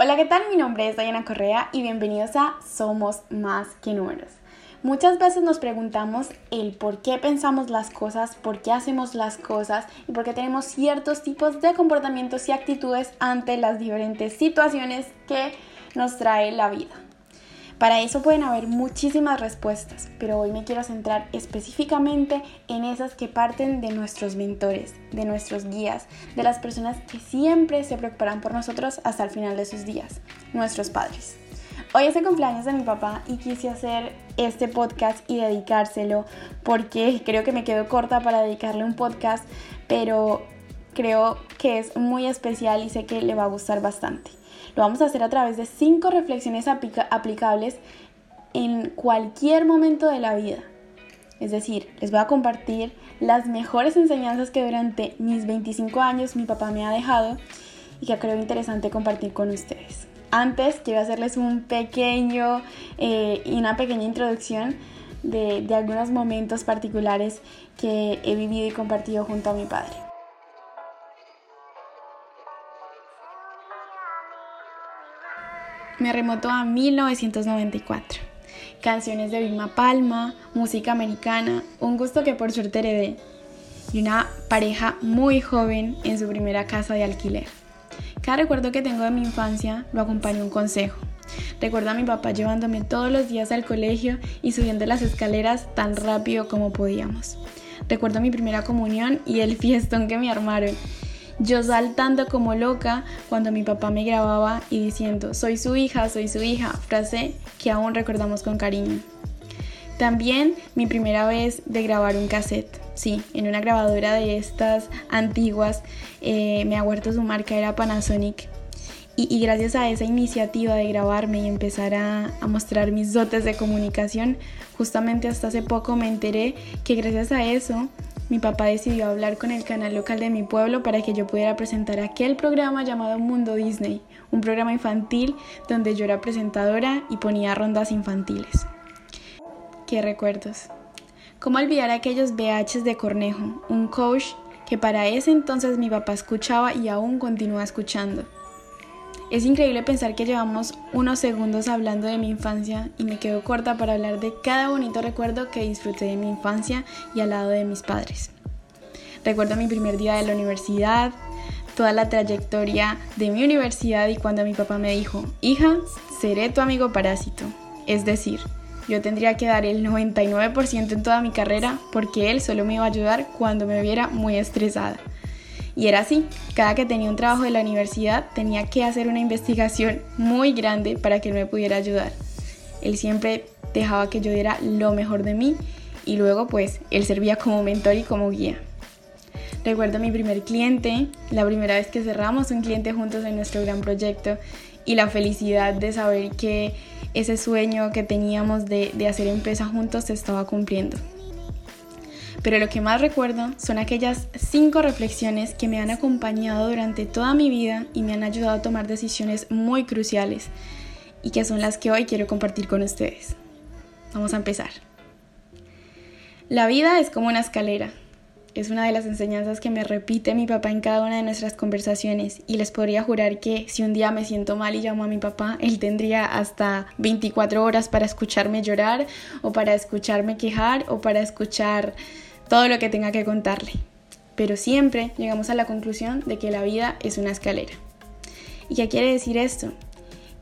Hola, ¿qué tal? Mi nombre es Diana Correa y bienvenidos a Somos Más que Números. Muchas veces nos preguntamos el por qué pensamos las cosas, por qué hacemos las cosas y por qué tenemos ciertos tipos de comportamientos y actitudes ante las diferentes situaciones que nos trae la vida. Para eso pueden haber muchísimas respuestas, pero hoy me quiero centrar específicamente en esas que parten de nuestros mentores, de nuestros guías, de las personas que siempre se preocuparán por nosotros hasta el final de sus días, nuestros padres. Hoy es el cumpleaños de mi papá y quise hacer este podcast y dedicárselo porque creo que me quedo corta para dedicarle un podcast, pero creo que es muy especial y sé que le va a gustar bastante. Lo vamos a hacer a través de cinco reflexiones aplicables en cualquier momento de la vida. Es decir, les voy a compartir las mejores enseñanzas que durante mis 25 años mi papá me ha dejado y que creo interesante compartir con ustedes. Antes quiero hacerles un pequeño eh, y una pequeña introducción de, de algunos momentos particulares que he vivido y compartido junto a mi padre. Me remoto a 1994. Canciones de Vilma Palma, música americana, un gusto que por suerte heredé, y una pareja muy joven en su primera casa de alquiler. Cada recuerdo que tengo de mi infancia lo acompaña un consejo. Recuerdo a mi papá llevándome todos los días al colegio y subiendo las escaleras tan rápido como podíamos. Recuerdo mi primera comunión y el fiestón que me armaron yo saltando como loca cuando mi papá me grababa y diciendo, soy su hija, soy su hija, frase que aún recordamos con cariño. También mi primera vez de grabar un cassette, sí, en una grabadora de estas antiguas, eh, me acuerdo su marca era Panasonic. Y, gracias a esa iniciativa de grabarme y empezar a mostrar mis dotes de comunicación, justamente hasta hace poco me enteré que gracias a eso mi papá decidió hablar con el canal local de mi pueblo para que yo pudiera presentar aquel programa llamado Mundo Disney, un programa infantil donde yo era presentadora y ponía rondas infantiles. Qué recuerdos. ¿Cómo olvidar aquellos BHs de Cornejo, un coach que para ese entonces mi papá escuchaba y aún continúa escuchando? Es increíble pensar que llevamos unos segundos hablando de mi infancia y me quedo corta para hablar de cada bonito recuerdo que disfruté de mi infancia y al lado de mis padres. Recuerdo mi primer día de la universidad, toda la trayectoria de mi universidad y cuando mi papá me dijo, hija, seré tu amigo parásito. Es decir, yo tendría que dar el 99% en toda mi carrera porque él solo me iba a ayudar cuando me viera muy estresada. Y era así, cada que tenía un trabajo de la universidad tenía que hacer una investigación muy grande para que él me pudiera ayudar. Él siempre dejaba que yo diera lo mejor de mí y luego pues él servía como mentor y como guía. Recuerdo mi primer cliente, la primera vez que cerramos un cliente juntos en nuestro gran proyecto y la felicidad de saber que ese sueño que teníamos de, de hacer empresa juntos se estaba cumpliendo pero lo que más recuerdo son aquellas cinco reflexiones que me han acompañado durante toda mi vida y me han ayudado a tomar decisiones muy cruciales y que son las que hoy quiero compartir con ustedes. Vamos a empezar. La vida es como una escalera. Es una de las enseñanzas que me repite mi papá en cada una de nuestras conversaciones y les podría jurar que si un día me siento mal y llamo a mi papá, él tendría hasta 24 horas para escucharme llorar o para escucharme quejar o para escuchar todo lo que tenga que contarle. Pero siempre llegamos a la conclusión de que la vida es una escalera. ¿Y qué quiere decir esto?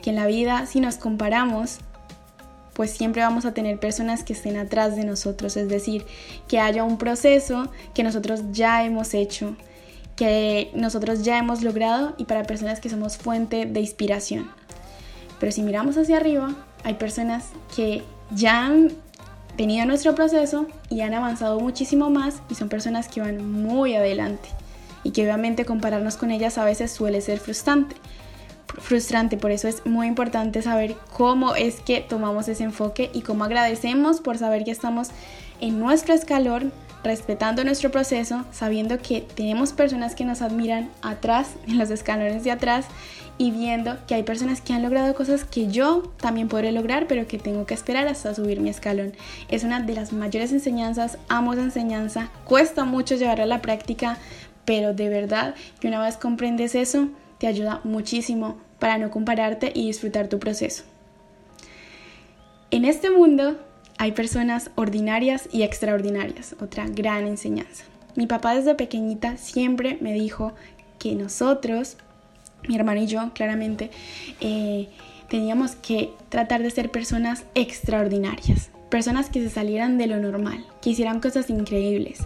Que en la vida, si nos comparamos, pues siempre vamos a tener personas que estén atrás de nosotros, es decir, que haya un proceso que nosotros ya hemos hecho, que nosotros ya hemos logrado y para personas que somos fuente de inspiración. Pero si miramos hacia arriba, hay personas que ya han tenido nuestro proceso y han avanzado muchísimo más y son personas que van muy adelante y que obviamente compararnos con ellas a veces suele ser frustrante. Frustrante, por eso es muy importante saber cómo es que tomamos ese enfoque y cómo agradecemos por saber que estamos en nuestro escalón, respetando nuestro proceso, sabiendo que tenemos personas que nos admiran atrás, en los escalones de atrás, y viendo que hay personas que han logrado cosas que yo también podré lograr, pero que tengo que esperar hasta subir mi escalón. Es una de las mayores enseñanzas, amo esa enseñanza, cuesta mucho llevarla a la práctica, pero de verdad que una vez comprendes eso, te ayuda muchísimo, para no compararte y disfrutar tu proceso. En este mundo hay personas ordinarias y extraordinarias, otra gran enseñanza. Mi papá desde pequeñita siempre me dijo que nosotros, mi hermano y yo, claramente, eh, teníamos que tratar de ser personas extraordinarias, personas que se salieran de lo normal, que hicieran cosas increíbles,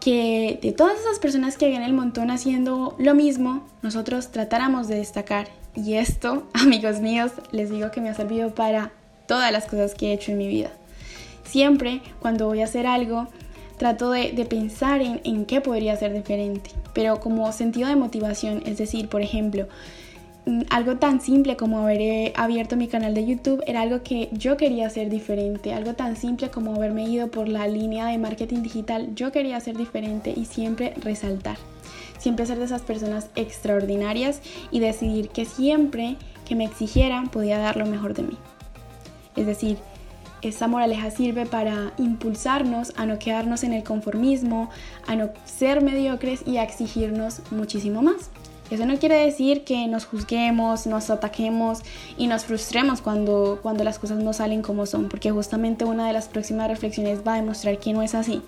que de todas esas personas que habían el montón haciendo lo mismo, nosotros tratáramos de destacar. Y esto, amigos míos, les digo que me ha servido para todas las cosas que he hecho en mi vida. Siempre cuando voy a hacer algo, trato de, pensar en, en qué podría ser diferente, pero como sentido de motivación, es decir, por ejemplo, mm, algo tan simple como haber eh, abierto mi canal de YouTube era algo que yo quería hacer diferente, algo tan simple como haberme ido por la línea de marketing digital, yo quería hacer diferente y siempre resaltar, siempre ser de esas personas extraordinarias y decidir que siempre que me exigieran podía dar lo mejor de mí. Es decir, esa moraleja sirve para impulsarnos a no quedarnos en el conformismo, a no ser mediocres y a exigirnos muchísimo más. Eso no quiere decir que nos juzguemos, nos ataquemos y nos frustremos cuando, cuando las cosas no salen como son, porque justamente una de las próximas reflexiones va a demostrar que no es así.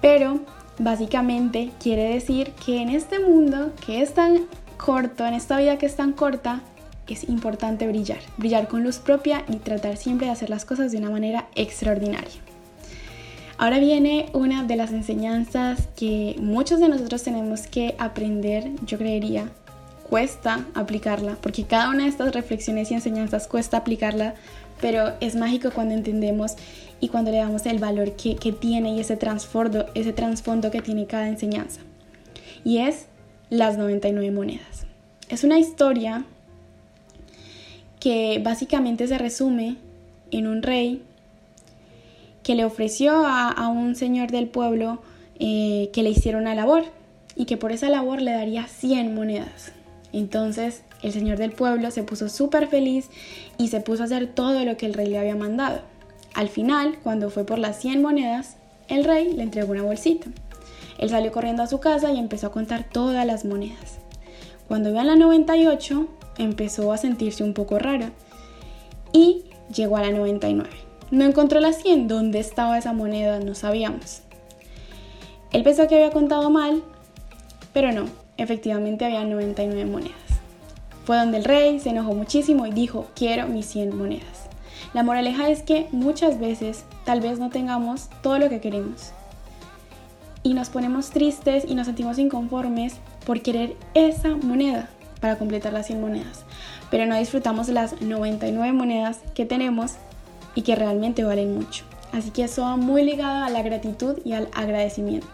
Pero básicamente quiere decir que en este mundo que es tan corto, en esta vida que es tan corta, es importante brillar, brillar con luz propia y tratar siempre de hacer las cosas de una manera extraordinaria. Ahora viene una de las enseñanzas que muchos de nosotros tenemos que aprender, yo creería, cuesta aplicarla, porque cada una de estas reflexiones y enseñanzas cuesta aplicarla, pero es mágico cuando entendemos y cuando le damos el valor que, tiene y ese trasfondo, ese trasfondo que tiene cada enseñanza. Y es las 99 monedas. Es una historia que básicamente se resume en un rey que le ofreció a, un señor del pueblo eh, que le hiciera una labor y que por esa labor le daría 100 monedas. Entonces el señor del pueblo se puso súper feliz y se puso a hacer todo lo que el rey le había mandado. Al final, cuando fue por las 100 monedas, el rey le entregó una bolsita. Él salió corriendo a su casa y empezó a contar todas las monedas. Cuando vio a la 98, empezó a sentirse un poco rara y llegó a la 99. No encontró la 100, ¿dónde estaba esa moneda? No sabíamos. Él pensó que había contado mal, pero no, efectivamente había 99 monedas. Fue donde el rey se enojó muchísimo y dijo, quiero mis 100 monedas. La moraleja es que muchas veces tal vez no tengamos todo lo que queremos. Y nos ponemos tristes y nos sentimos inconformes por querer esa moneda para completar las 100 monedas, pero no disfrutamos las 99 monedas que tenemos y que realmente valen mucho. Así que eso va muy ligado a la gratitud y al agradecimiento.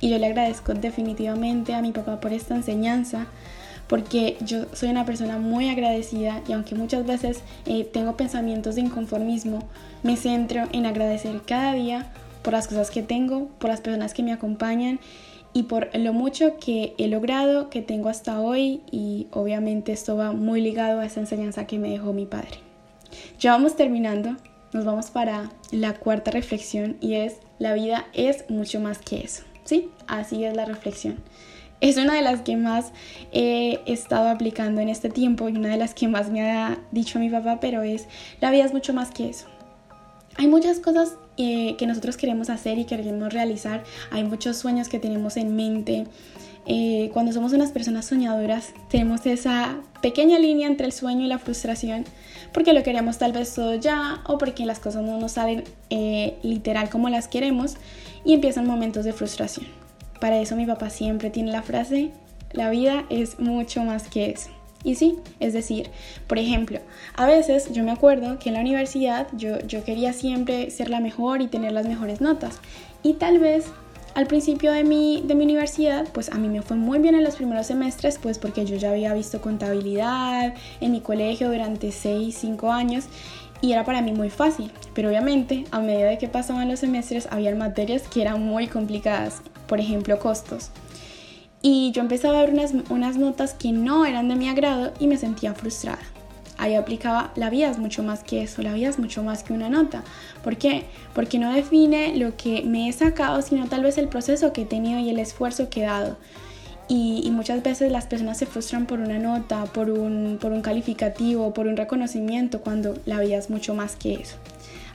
Y yo le agradezco definitivamente a mi papá por esta enseñanza, porque yo soy una persona muy agradecida y aunque muchas veces eh, tengo pensamientos de inconformismo, me centro en agradecer cada día por las cosas que tengo, por las personas que me acompañan y por lo mucho que he logrado, que tengo hasta hoy y obviamente esto va muy ligado a esa enseñanza que me dejó mi padre. Ya vamos terminando, nos vamos para la cuarta reflexión y es la vida es mucho más que eso. Sí, así es la reflexión. Es una de las que más he estado aplicando en este tiempo y una de las que más me ha dicho mi papá, pero es la vida es mucho más que eso. Hay muchas cosas eh, que nosotros queremos hacer y queremos realizar. Hay muchos sueños que tenemos en mente. Eh, cuando somos unas personas soñadoras, tenemos esa pequeña línea entre el sueño y la frustración, porque lo queremos tal vez todo ya o porque las cosas no nos salen eh, literal como las queremos y empiezan momentos de frustración. Para eso mi papá siempre tiene la frase, la vida es mucho más que eso. Y sí, es decir, por ejemplo, a veces yo me acuerdo que en la universidad yo, yo quería siempre ser la mejor y tener las mejores notas. Y tal vez al principio de mi, de mi universidad, pues a mí me fue muy bien en los primeros semestres, pues porque yo ya había visto contabilidad en mi colegio durante 6, 5 años y era para mí muy fácil. Pero obviamente, a medida de que pasaban los semestres, había materias que eran muy complicadas, por ejemplo, costos. Y yo empezaba a ver unas, unas notas que no eran de mi agrado y me sentía frustrada. Ahí aplicaba, la vida es mucho más que eso, la vida es mucho más que una nota. ¿Por qué? Porque no define lo que me he sacado, sino tal vez el proceso que he tenido y el esfuerzo que he dado. Y, muchas veces las personas se frustran por una nota, por un, por un calificativo, por un reconocimiento, cuando la vida es mucho más que eso.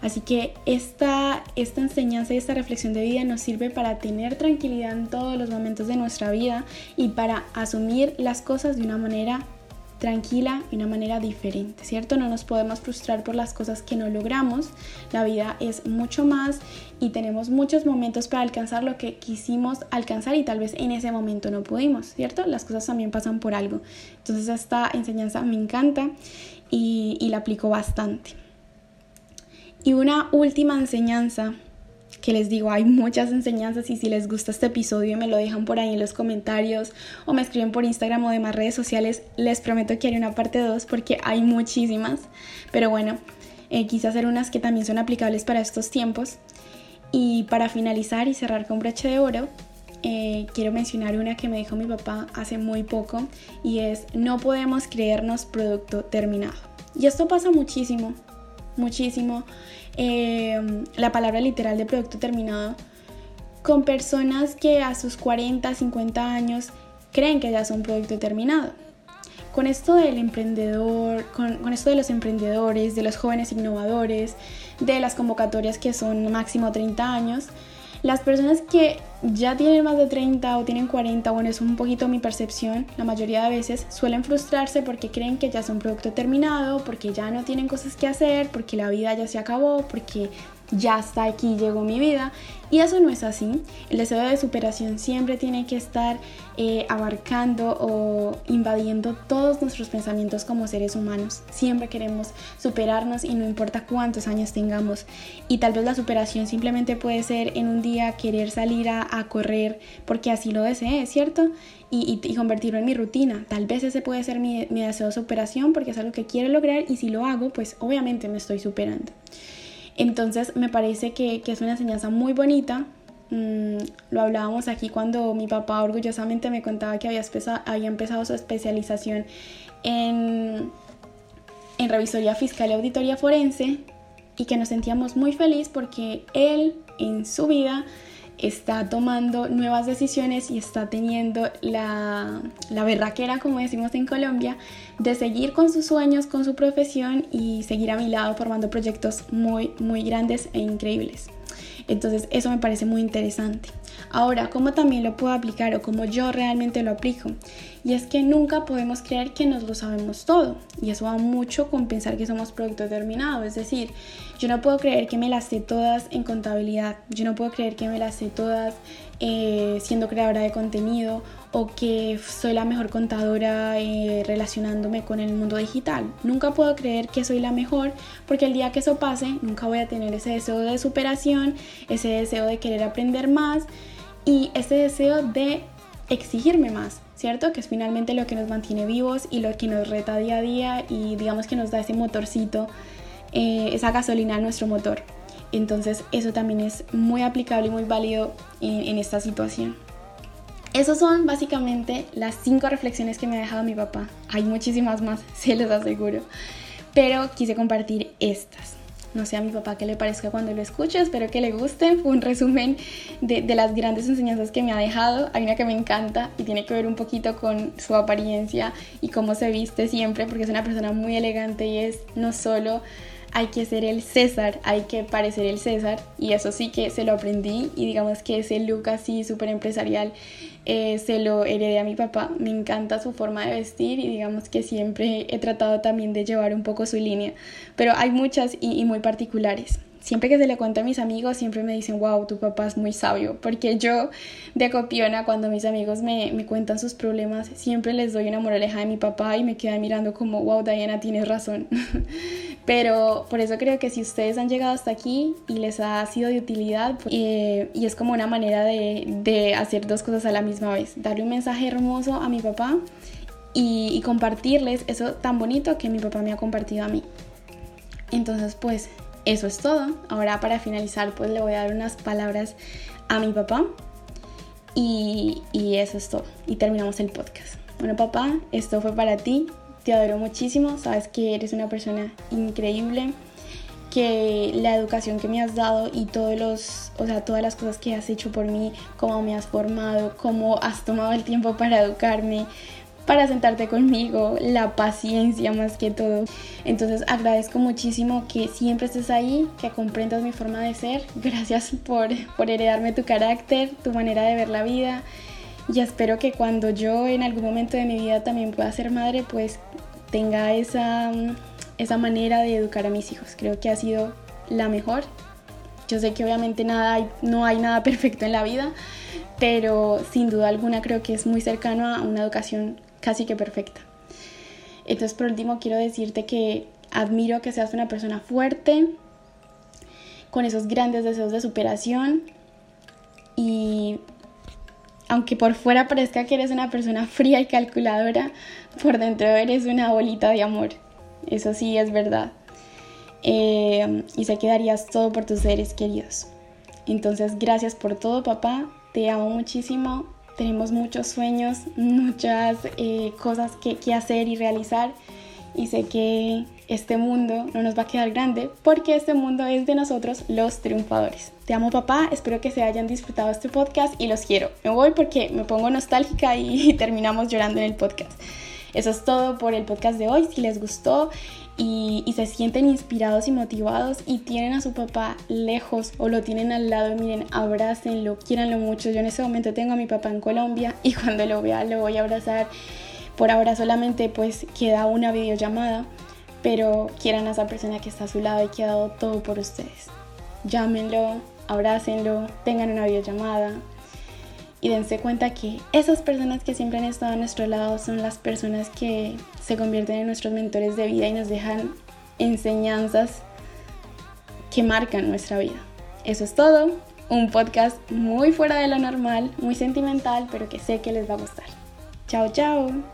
Así que esta, esta enseñanza y esta reflexión de vida nos sirve para tener tranquilidad en todos los momentos de nuestra vida y para asumir las cosas de una manera tranquila y una manera diferente, ¿cierto? No nos podemos frustrar por las cosas que no logramos. La vida es mucho más y tenemos muchos momentos para alcanzar lo que quisimos alcanzar y tal vez en ese momento no pudimos, ¿cierto? Las cosas también pasan por algo. Entonces esta enseñanza me encanta y, y la aplico bastante. Y una última enseñanza que les digo, hay muchas enseñanzas y si les gusta este episodio me lo dejan por ahí en los comentarios o me escriben por Instagram o demás redes sociales, les prometo que haré una parte 2 porque hay muchísimas. Pero bueno, eh, quise hacer unas que también son aplicables para estos tiempos. Y para finalizar y cerrar con broche de oro, eh, quiero mencionar una que me dijo mi papá hace muy poco y es no podemos creernos producto terminado. Y esto pasa muchísimo, muchísimo. Em, la palabra literal de producto terminado con personas que a sus 40, 50 años creen que ya son producto terminado. Con esto del emprendedor, con, con, esto de los emprendedores, de los jóvenes innovadores, de las convocatorias que son máximo 30 años, las personas que ya tienen más de 30 o tienen 40, bueno, es un poquito mi percepción, la mayoría de veces suelen frustrarse porque creen que ya son producto terminado, porque ya no tienen cosas que hacer, porque la vida ya se acabó, porque ya está aquí, llegó mi vida. Y eso no es así. El deseo de superación siempre tiene que estar eh, abarcando o invadiendo todos nuestros pensamientos como seres humanos. Siempre queremos superarnos y no importa cuántos años tengamos. Y tal vez la superación simplemente puede ser en un día querer salir a, correr porque así lo desee, ¿cierto? Y, convertirlo en mi rutina. Tal vez ese puede ser mi, mi deseo de superación porque es algo que quiero lograr y si lo hago, pues obviamente me estoy superando. Entonces me parece que, es una enseñanza muy bonita. Mm, lo hablábamos aquí cuando mi papá orgullosamente me contaba que había, había empezado su especialización en, en revisoría fiscal y auditoría forense y que nos sentíamos muy felices porque él en su vida está tomando nuevas decisiones y está teniendo la, la berraquera, como decimos en Colombia, de seguir con sus sueños, con su profesión y seguir a mi lado formando proyectos muy, muy grandes e increíbles. Entonces eso me parece muy interesante. Ahora, ¿cómo también lo puedo aplicar o cómo yo realmente lo aplico? Y es que nunca podemos creer que nos lo sabemos todo. Y eso va mucho con pensar que somos producto determinado. Es decir, yo no puedo creer que me las sé todas en contabilidad. Yo no puedo creer que me las sé todas eh, siendo creadora de contenido o que soy la mejor contadora eh, relacionándome con el mundo digital. Nunca puedo creer que soy la mejor porque el día que eso pase nunca voy a tener ese deseo de superación, ese deseo de querer aprender más y ese deseo de exigirme más, ¿cierto? Que es finalmente lo que nos mantiene vivos y lo que nos reta día a día y digamos que nos da ese motorcito, eh, esa gasolina a nuestro motor. Entonces eso también es muy aplicable y muy válido en, esta situación. Esas son básicamente las cinco reflexiones que me ha dejado mi papá. Hay muchísimas más, se los aseguro. Pero quise compartir estas. No sé a mi papá qué le parezca cuando lo escuche, espero que le guste. Fue un resumen de, de, las grandes enseñanzas que me ha dejado. Hay una que me encanta y tiene que ver un poquito con su apariencia y cómo se viste siempre, porque es una persona muy elegante y es no solo hay que ser el César, hay que parecer el César. Y eso sí que se lo aprendí y digamos que ese look así súper empresarial eh, se lo heredé a mi papá, me encanta su forma de vestir y digamos que siempre he tratado también de llevar un poco su línea, pero hay muchas y muy particulares siempre que se le cuento a mis amigos, siempre me dicen, wow, tu papá es muy sabio, porque yo de copiona, cuando mis amigos me, cuentan sus problemas, siempre les doy una moraleja de mi papá y me quedan mirando como, wow, Diana, tienes razón. Pero por eso creo que si ustedes han llegado hasta aquí y les ha sido de utilidad, pues, eh, y es como una manera de, hacer dos cosas a la misma vez, darle un mensaje hermoso a mi papá y compartirles eso tan bonito que mi papá me ha compartido a mí. Entonces, pues eso es todo. Ahora para finalizar pues le voy a dar unas palabras a mi papá y, eso es todo. Y terminamos el podcast. Bueno papá, esto fue para ti. Te adoro muchísimo. Sabes que eres una persona increíble que la educación que me has dado y todos los, o sea, todas las cosas que has hecho por mí, cómo me has formado, cómo has tomado el tiempo para educarme, para sentarte conmigo, la paciencia más que todo. Entonces agradezco muchísimo que siempre estés ahí, que comprendas mi forma de ser. Gracias por, por heredarme tu carácter, tu manera de ver la vida. Y espero que cuando yo en algún momento de mi vida también pueda ser madre, pues tenga esa, esa manera de educar a mis hijos. Creo que ha sido la mejor. Yo sé que obviamente nada no hay nada perfecto en la vida, pero sin duda alguna creo que es muy cercano a una educación casi que perfecta. Entonces, por último, quiero decirte que admiro que seas una persona fuerte, con esos grandes deseos de superación y aunque por fuera parezca que eres una persona fría y calculadora, por dentro eres una bolita de amor. Eso sí es verdad. Eh, y sé que darías todo por tus seres queridos. Entonces, gracias por todo, papá. Te amo muchísimo tenemos muchos sueños, muchas eh, cosas que, que hacer y realizar y sé que este mundo no nos va a quedar grande porque este mundo es de nosotros los triunfadores. Te amo papá, espero que se hayan disfrutado este podcast y los quiero. Me voy porque me pongo nostálgica y terminamos llorando en el podcast. Eso es todo por el podcast de hoy. Si les gustó y, se sienten inspirados y motivados y tienen a su papá lejos o lo tienen al lado, miren, abrácenlo, quieranlo mucho. Yo en ese momento tengo a mi papá en Colombia y cuando lo vea lo voy a abrazar. Por ahora solamente pues queda una videollamada, pero quieran a esa persona que está a su lado y que ha dado todo por ustedes. Llámenlo, abrácenlo, tengan una videollamada, y dense cuenta que esas personas que siempre han estado a nuestro lado son las personas que se convierten en nuestros mentores de vida y nos dejan enseñanzas que marcan nuestra vida. Eso es todo. Un podcast muy fuera de lo normal, muy sentimental, pero que sé que les va a gustar. Chao, chao.